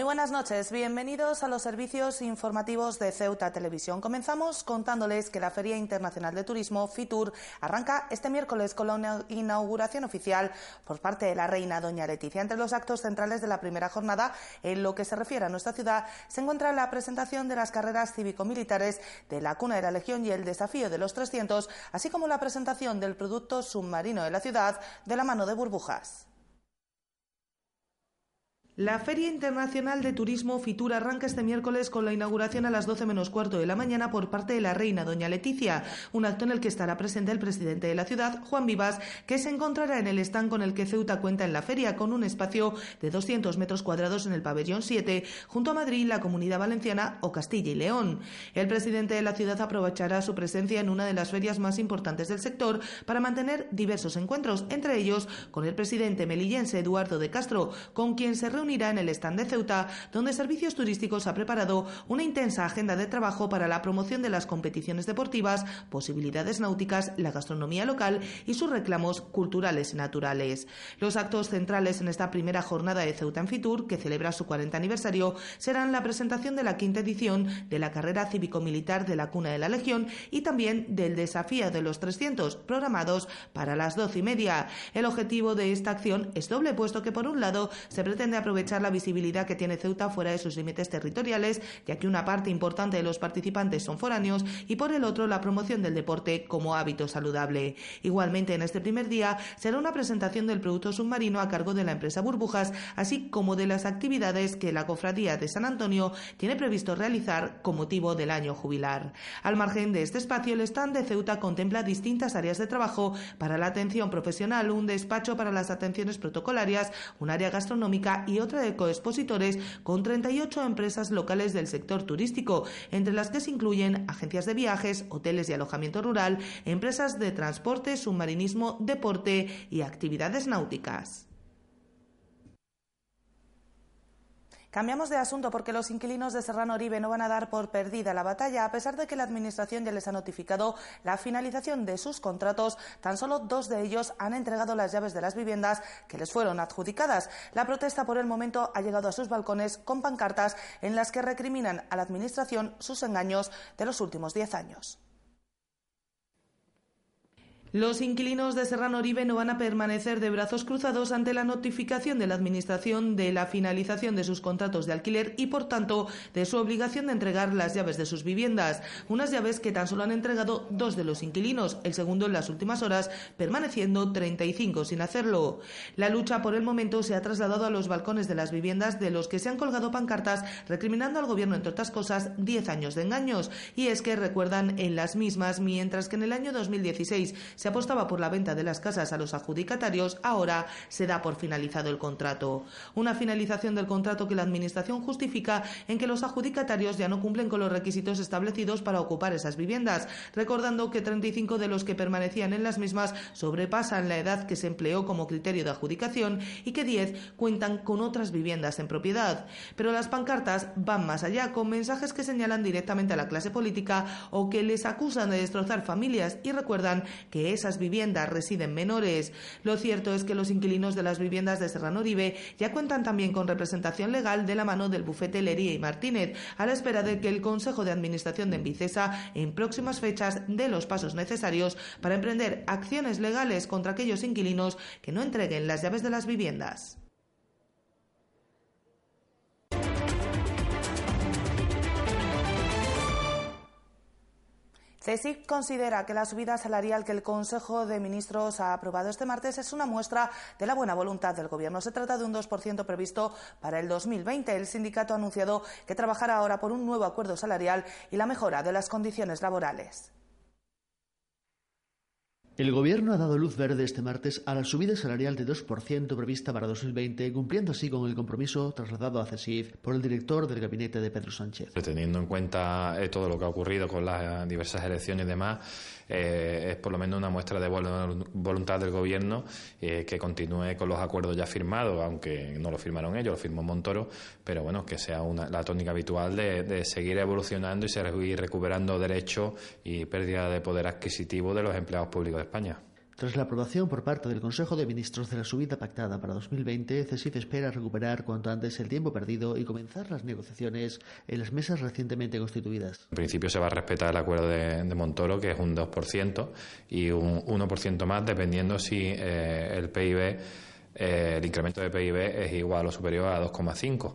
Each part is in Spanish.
Muy buenas noches, bienvenidos a los servicios informativos de Ceuta Televisión. Comenzamos contándoles que la Feria Internacional de Turismo, FITUR, arranca este miércoles con la inauguración oficial por parte de la reina Doña Leticia. Entre los actos centrales de la primera jornada, en lo que se refiere a nuestra ciudad, se encuentra la presentación de las carreras cívico-militares de la Cuna de la Legión y el Desafío de los 300, así como la presentación del producto submarino de la ciudad de la mano de burbujas. La Feria Internacional de Turismo Fitur arranca este miércoles con la inauguración a las 12 menos cuarto de la mañana por parte de la reina Doña Leticia, un acto en el que estará presente el presidente de la ciudad, Juan Vivas, que se encontrará en el stand con el que Ceuta cuenta en la feria, con un espacio de 200 metros cuadrados en el pabellón 7, junto a Madrid, la Comunidad Valenciana o Castilla y León. El presidente de la ciudad aprovechará su presencia en una de las ferias más importantes del sector para mantener diversos encuentros, entre ellos con el presidente melillense Eduardo de Castro, con quien se reúne en el stand de Ceuta, donde Servicios Turísticos ha preparado una intensa agenda de trabajo para la promoción de las competiciones deportivas, posibilidades náuticas, la gastronomía local y sus reclamos culturales y naturales. Los actos centrales en esta primera jornada de Ceuta en Fitur, que celebra su 40 aniversario, serán la presentación de la quinta edición de la carrera cívico-militar de la Cuna de la Legión y también del desafío de los 300 programados para las doce y media. El objetivo de esta acción es doble, puesto que por un lado se pretende aprovechar aprovechar la visibilidad que tiene Ceuta fuera de sus límites territoriales, ya que una parte importante de los participantes son foráneos, y por el otro la promoción del deporte como hábito saludable. Igualmente, en este primer día será una presentación del producto submarino a cargo de la empresa Burbujas, así como de las actividades que la Cofradía de San Antonio tiene previsto realizar con motivo del año jubilar. Al margen de este espacio, el stand de Ceuta contempla distintas áreas de trabajo para la atención profesional, un despacho para las atenciones protocolarias, un área gastronómica y otra de coexpositores con 38 empresas locales del sector turístico, entre las que se incluyen agencias de viajes, hoteles y alojamiento rural, empresas de transporte, submarinismo, deporte y actividades náuticas. Cambiamos de asunto porque los inquilinos de Serrano Oribe no van a dar por perdida la batalla, a pesar de que la Administración ya les ha notificado la finalización de sus contratos. Tan solo dos de ellos han entregado las llaves de las viviendas que les fueron adjudicadas. La protesta por el momento ha llegado a sus balcones con pancartas en las que recriminan a la Administración sus engaños de los últimos diez años. Los inquilinos de Serrano Oribe no van a permanecer de brazos cruzados ante la notificación de la Administración de la finalización de sus contratos de alquiler y, por tanto, de su obligación de entregar las llaves de sus viviendas. Unas llaves que tan solo han entregado dos de los inquilinos, el segundo en las últimas horas, permaneciendo 35 sin hacerlo. La lucha por el momento se ha trasladado a los balcones de las viviendas de los que se han colgado pancartas recriminando al Gobierno, entre otras cosas, 10 años de engaños. Y es que recuerdan en las mismas, mientras que en el año 2016 se apostaba por la venta de las casas a los adjudicatarios, ahora se da por finalizado el contrato. Una finalización del contrato que la Administración justifica en que los adjudicatarios ya no cumplen con los requisitos establecidos para ocupar esas viviendas, recordando que 35 de los que permanecían en las mismas sobrepasan la edad que se empleó como criterio de adjudicación y que 10 cuentan con otras viviendas en propiedad. Pero las pancartas van más allá, con mensajes que señalan directamente a la clase política o que les acusan de destrozar familias y recuerdan que esas viviendas residen menores. Lo cierto es que los inquilinos de las viviendas de Serrano Oribe ya cuentan también con representación legal de la mano del bufete Lería y Martínez, a la espera de que el Consejo de Administración de Envicesa en próximas fechas dé los pasos necesarios para emprender acciones legales contra aquellos inquilinos que no entreguen las llaves de las viviendas. CESIC considera que la subida salarial que el Consejo de Ministros ha aprobado este martes es una muestra de la buena voluntad del Gobierno. Se trata de un 2% previsto para el 2020. El sindicato ha anunciado que trabajará ahora por un nuevo acuerdo salarial y la mejora de las condiciones laborales. El Gobierno ha dado luz verde este martes a la subida salarial de 2% prevista para 2020, cumpliendo así con el compromiso trasladado a CESIF por el director del gabinete de Pedro Sánchez. Teniendo en cuenta eh, todo lo que ha ocurrido con las diversas elecciones y demás, eh, es por lo menos una muestra de voluntad del Gobierno eh, que continúe con los acuerdos ya firmados, aunque no lo firmaron ellos, lo firmó Montoro, pero bueno, que sea una, la tónica habitual de, de seguir evolucionando y seguir recuperando derechos y pérdida de poder adquisitivo de los empleados públicos España. Tras la aprobación por parte del Consejo de Ministros de la subida pactada para 2020, CESIF espera recuperar cuanto antes el tiempo perdido y comenzar las negociaciones en las mesas recientemente constituidas. En principio se va a respetar el acuerdo de, Montoro, que es un 2% y un 1% más dependiendo si eh, el PIB, eh, el incremento de PIB es igual o superior a 2,5.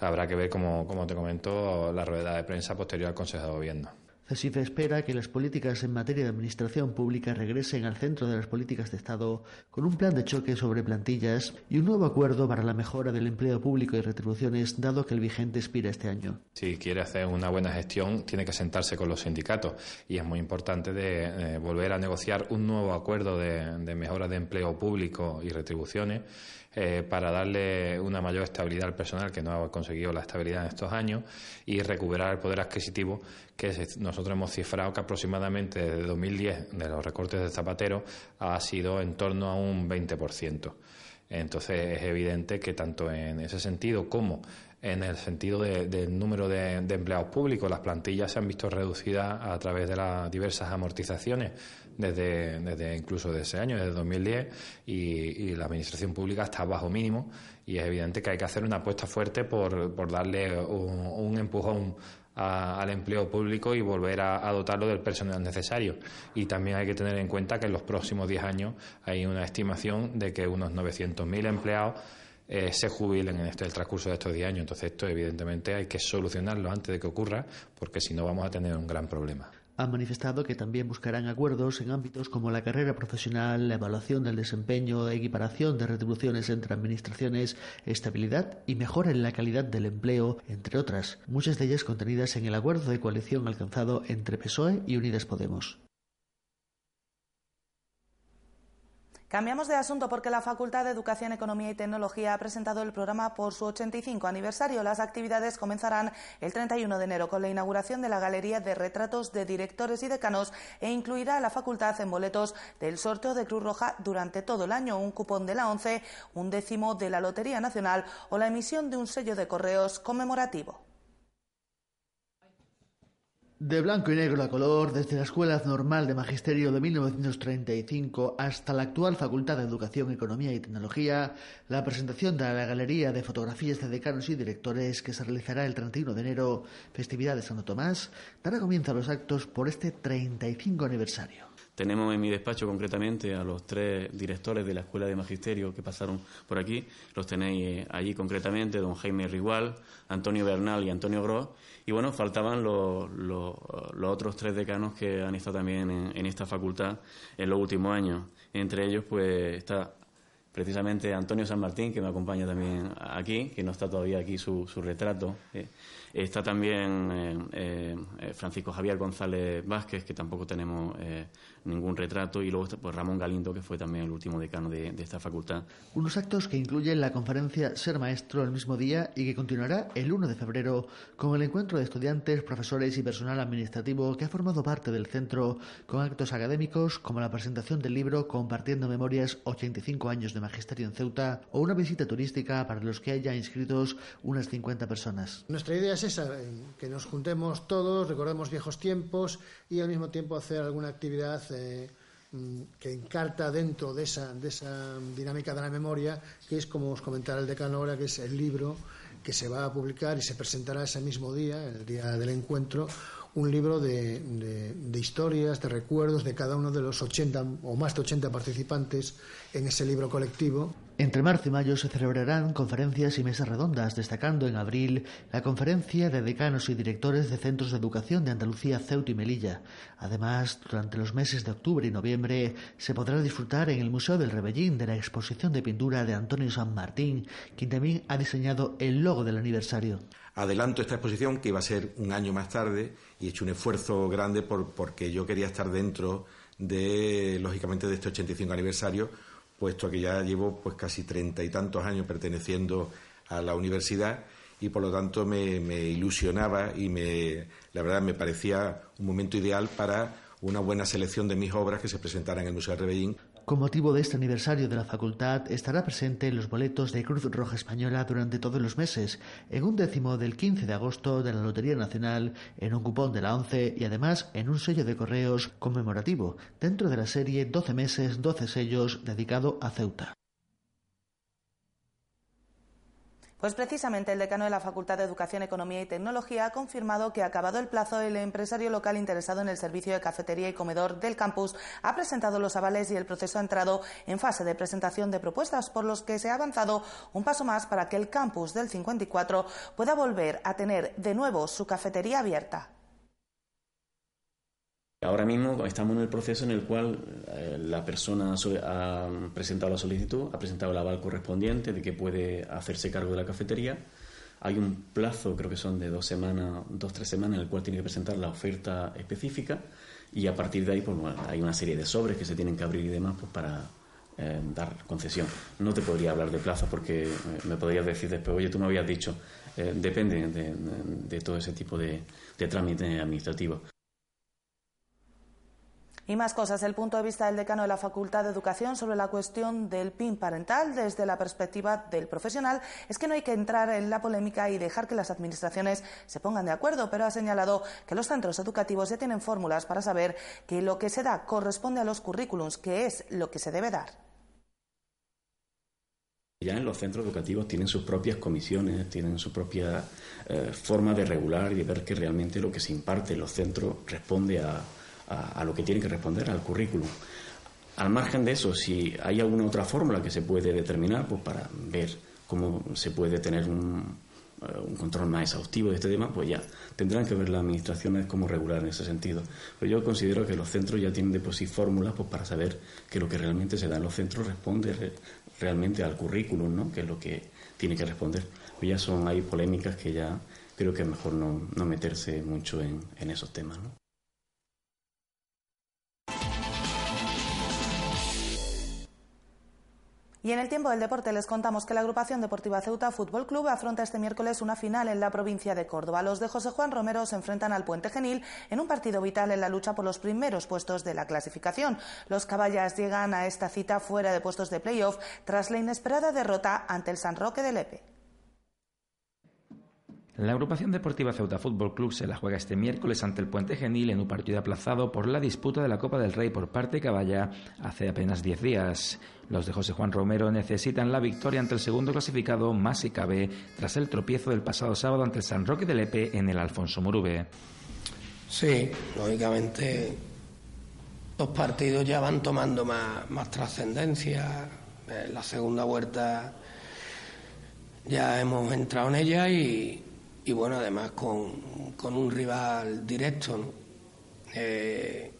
Habrá que ver, como, como te comento, la rueda de prensa posterior al Consejo de Gobierno. CESIF espera que las políticas en materia de administración pública regresen al centro de las políticas de Estado con un plan de choque sobre plantillas y un nuevo acuerdo para la mejora del empleo público y retribuciones, dado que el vigente expira este año. Si quiere hacer una buena gestión, tiene que sentarse con los sindicatos y es muy importante de, eh, volver a negociar un nuevo acuerdo de, de mejora de empleo público y retribuciones eh, para darle una mayor estabilidad al personal que no ha conseguido la estabilidad en estos años y recuperar el poder adquisitivo que nosotros hemos cifrado que aproximadamente desde 2010 de los recortes de Zapatero ha sido en torno a un 20%. Entonces es evidente que tanto en ese sentido como en el sentido del número de, empleados públicos, las plantillas se han visto reducidas a través de las diversas amortizaciones desde, desde incluso de ese año, desde 2010, y, la administración pública está bajo mínimo y es evidente que hay que hacer una apuesta fuerte por, por darle un, empujón al empleo público y volver a, dotarlo del personal necesario. Y también hay que tener en cuenta que en los próximos 10 años hay una estimación de que unos 900.000 empleados eh, se jubilen en este, el transcurso de estos 10 años. Entonces esto evidentemente hay que solucionarlo antes de que ocurra porque si no vamos a tener un gran problema han manifestado que también buscarán acuerdos en ámbitos como la carrera profesional, la evaluación del desempeño, equiparación de retribuciones entre administraciones, estabilidad y mejora en la calidad del empleo, entre otras, muchas de ellas contenidas en el acuerdo de coalición alcanzado entre PSOE y Unidas Podemos. Cambiamos de asunto porque la Facultad de Educación, Economía y Tecnología ha presentado el programa por su 85 aniversario. Las actividades comenzarán el 31 de enero con la inauguración de la Galería de Retratos de Directores y Decanos e incluirá a la facultad en boletos del sorteo de Cruz Roja durante todo el año, un cupón de la ONCE, un décimo de la Lotería Nacional o la emisión de un sello de correos conmemorativo. De blanco y negro a color, desde la Escuela Normal de Magisterio de 1935 hasta la actual Facultad de Educación, Economía y Tecnología, la presentación de la Galería de Fotografías de Decanos y Directores que se realizará el 31 de enero, festividad de Santo Tomás, dará comienzo a los actos por este 35 aniversario. Tenemos en mi despacho concretamente a los tres directores de la Escuela de Magisterio que pasaron por aquí. Los tenéis allí concretamente, don Jaime Rigual, Antonio Bernal y Antonio Gross y bueno, faltaban los, los, otros tres decanos que han estado también en, esta facultad en los últimos años. Entre ellos, pues está precisamente Antonio San Martín, que me acompaña también aquí, que no está todavía aquí su, su retrato. Eh, Está también eh, eh, eh, Francisco Javier González Vázquez, que tampoco tenemos ningún retrato, y luego pues, Ramón Galindo, que fue también el último decano de, esta facultad. Unos actos que incluyen la conferencia Ser Maestro el mismo día y que continuará el 1 de febrero con el encuentro de estudiantes, profesores y personal administrativo que ha formado parte del centro con actos académicos como la presentación del libro Compartiendo Memorias 85 años de Magisterio en Ceuta o una visita turística para los que haya inscritos unas 50 personas. Nuestra idea esa, que nos juntemos todos, recordemos viejos tiempos y al mismo tiempo hacer alguna actividad eh, mm, que encarta dentro de esa, de esa dinámica de la memoria, que es como os comentaba el decano ahora, que es el libro que se va a publicar y se presentará ese mismo día, el día del encuentro, un libro de, historias, de recuerdos de cada uno de los 80 o más de 80 participantes en ese libro colectivo. Entre marzo y mayo se celebrarán conferencias y mesas redondas, destacando en abril la conferencia de decanos y directores de centros de educación de Andalucía, Ceuta y Melilla. Además, durante los meses de octubre y noviembre se podrá disfrutar en el Museo del Rebellín de la exposición de pintura de Antonio San Martín, quien también ha diseñado el logo del aniversario. Adelanto esta exposición que iba a ser un año más tarde y he hecho un esfuerzo grande por, porque yo quería estar dentro de, lógicamente, de este 85 aniversario, puesto que ya llevo pues casi treinta y tantos años perteneciendo a la universidad y por lo tanto me, ilusionaba y me, la verdad me parecía un momento ideal para una buena selección de mis obras que se presentaran en el Museo de Rebellín Con motivo de este aniversario de la facultad, estará presente en los boletos de Cruz Roja Española durante todos los meses, en un décimo del 15 de agosto de la Lotería Nacional, en un cupón de la ONCE y además en un sello de correos conmemorativo, dentro de la serie 12 meses, 12 sellos dedicado a Ceuta. Pues precisamente el decano de la Facultad de Educación, Economía y Tecnología ha confirmado que, acabado el plazo, el empresario local interesado en el servicio de cafetería y comedor del campus ha presentado los avales y el proceso ha entrado en fase de presentación de propuestas, por los que se ha avanzado un paso más para que el campus del 54 pueda volver a tener de nuevo su cafetería abierta. Ahora mismo estamos en el proceso en el cual eh, la persona ha presentado la solicitud, ha presentado el aval correspondiente de que puede hacerse cargo de la cafetería. Hay un plazo, creo que son de dos semanas, dos tres semanas, en el cual tiene que presentar la oferta específica y a partir de ahí pues, hay una serie de sobres que se tienen que abrir y demás pues, para eh, dar concesión. No te podría hablar de plazo porque eh, me podrías decir después, oye, tú me habías dicho, depende de, todo ese tipo de trámites administrativos. Y más cosas. El punto de vista del decano de la Facultad de Educación sobre la cuestión del PIN parental desde la perspectiva del profesional es que no hay que entrar en la polémica y dejar que las administraciones se pongan de acuerdo, pero ha señalado que los centros educativos ya tienen fórmulas para saber que lo que se da corresponde a los currículums, que es lo que se debe dar. Ya en los centros educativos tienen sus propias comisiones, tienen su propia eh, forma de regular y de ver que realmente lo que se imparte en los centros responde a, a, lo que tiene que responder, al currículum. Al margen de eso, si hay alguna otra fórmula que se puede determinar, pues para ver cómo se puede tener un, eh, control más exhaustivo de este tema, pues ya tendrán que ver las administraciones cómo regular en ese sentido. Pero yo considero que los centros ya tienen de por sí fórmulas pues, para saber que lo que realmente se da en los centros responde realmente al currículum, ¿no? que es lo que tiene que responder. Pues ya son, hay polémicas que ya creo que es mejor no, no meterse mucho en, en esos temas. ¿no? Y en el tiempo del deporte les contamos que la agrupación deportiva Ceuta Fútbol Club afronta este miércoles una final en la provincia de Córdoba. Los de José Juan Romero se enfrentan al Puente Genil en un partido vital en la lucha por los primeros puestos de la clasificación. Los caballas llegan a esta cita fuera de puestos de playoff tras la inesperada derrota ante el San Roque de Lepe. La agrupación deportiva Ceuta Fútbol Club se la juega este miércoles ante el Puente Genil en un partido aplazado por la disputa de la Copa del Rey por parte de Caballa hace apenas 10 días. Los de José Juan Romero necesitan la victoria ante el segundo clasificado, más si cabe, tras el tropiezo del pasado sábado ante el San Roque de Lepe en el Alfonso Murube. Sí, lógicamente los partidos ya van tomando más, más trascendencia. En la segunda vuelta ya hemos entrado en ella y, y bueno, además con, un rival directo. Eh,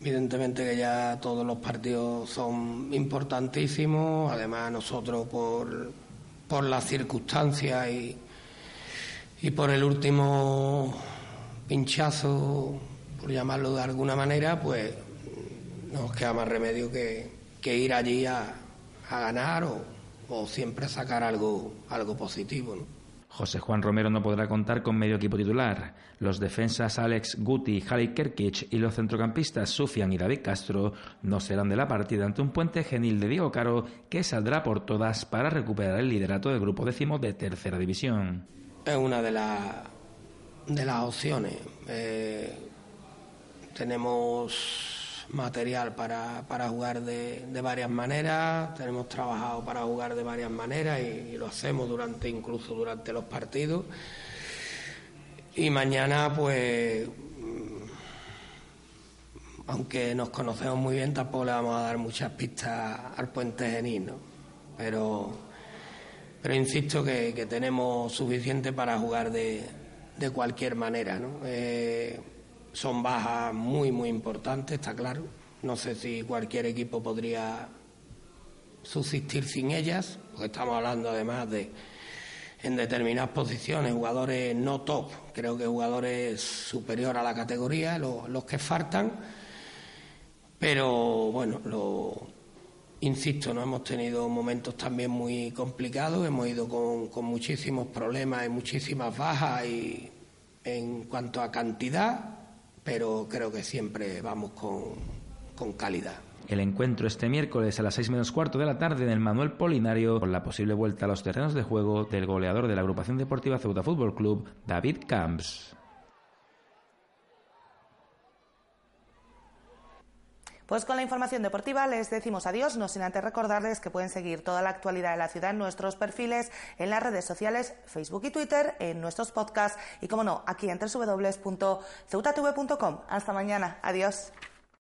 evidentemente que ya todos los partidos son importantísimos, además nosotros por, por las circunstancias y, y por el último pinchazo, por llamarlo de alguna manera, pues nos queda más remedio que, ir allí a, a ganar o, o siempre sacar algo, algo positivo. ¿no? José Juan Romero no podrá contar con medio equipo titular. Los defensas Alex Guti, Jali Kerkic y los centrocampistas Sufian y David Castro no serán de la partida ante un puente genil de Diego Caro que saldrá por todas para recuperar el liderato del grupo décimo de tercera división. Es una de, de las opciones. Eh, tenemos material para, para jugar de, de, varias maneras, tenemos trabajado para jugar de varias maneras y, lo hacemos durante incluso durante los partidos. Y mañana, pues, mm, aunque nos conocemos muy bien, tampoco le vamos a dar muchas pistas al puente Genil, ¿no? Pero, pero insisto que, que tenemos suficiente para jugar de, de cualquier manera, ¿no? Eh, son bajas muy, muy importantes, está claro. No sé si cualquier equipo podría subsistir sin ellas, porque estamos hablando además de en determinadas posiciones, jugadores no top, creo que jugadores superior a la categoría, los, que faltan. Pero bueno, lo, insisto, no hemos tenido momentos también muy complicados, hemos ido con, con muchísimos problemas y muchísimas bajas y en cuanto a cantidad pero creo que siempre vamos con, con calidad. el encuentro este miércoles a las seis menos cuarto de la tarde en el Manuel Polinario con la posible vuelta a los terrenos de juego del goleador de la agrupación deportiva Ceuta Fútbol Club, David Camps. Pues con la información deportiva les decimos adiós, no sin antes recordarles que pueden seguir toda la actualidad de la ciudad en nuestros perfiles, en las redes sociales, Facebook y Twitter, en nuestros podcasts y, como no, aquí en www.ceutatv.com. Hasta mañana. Adiós.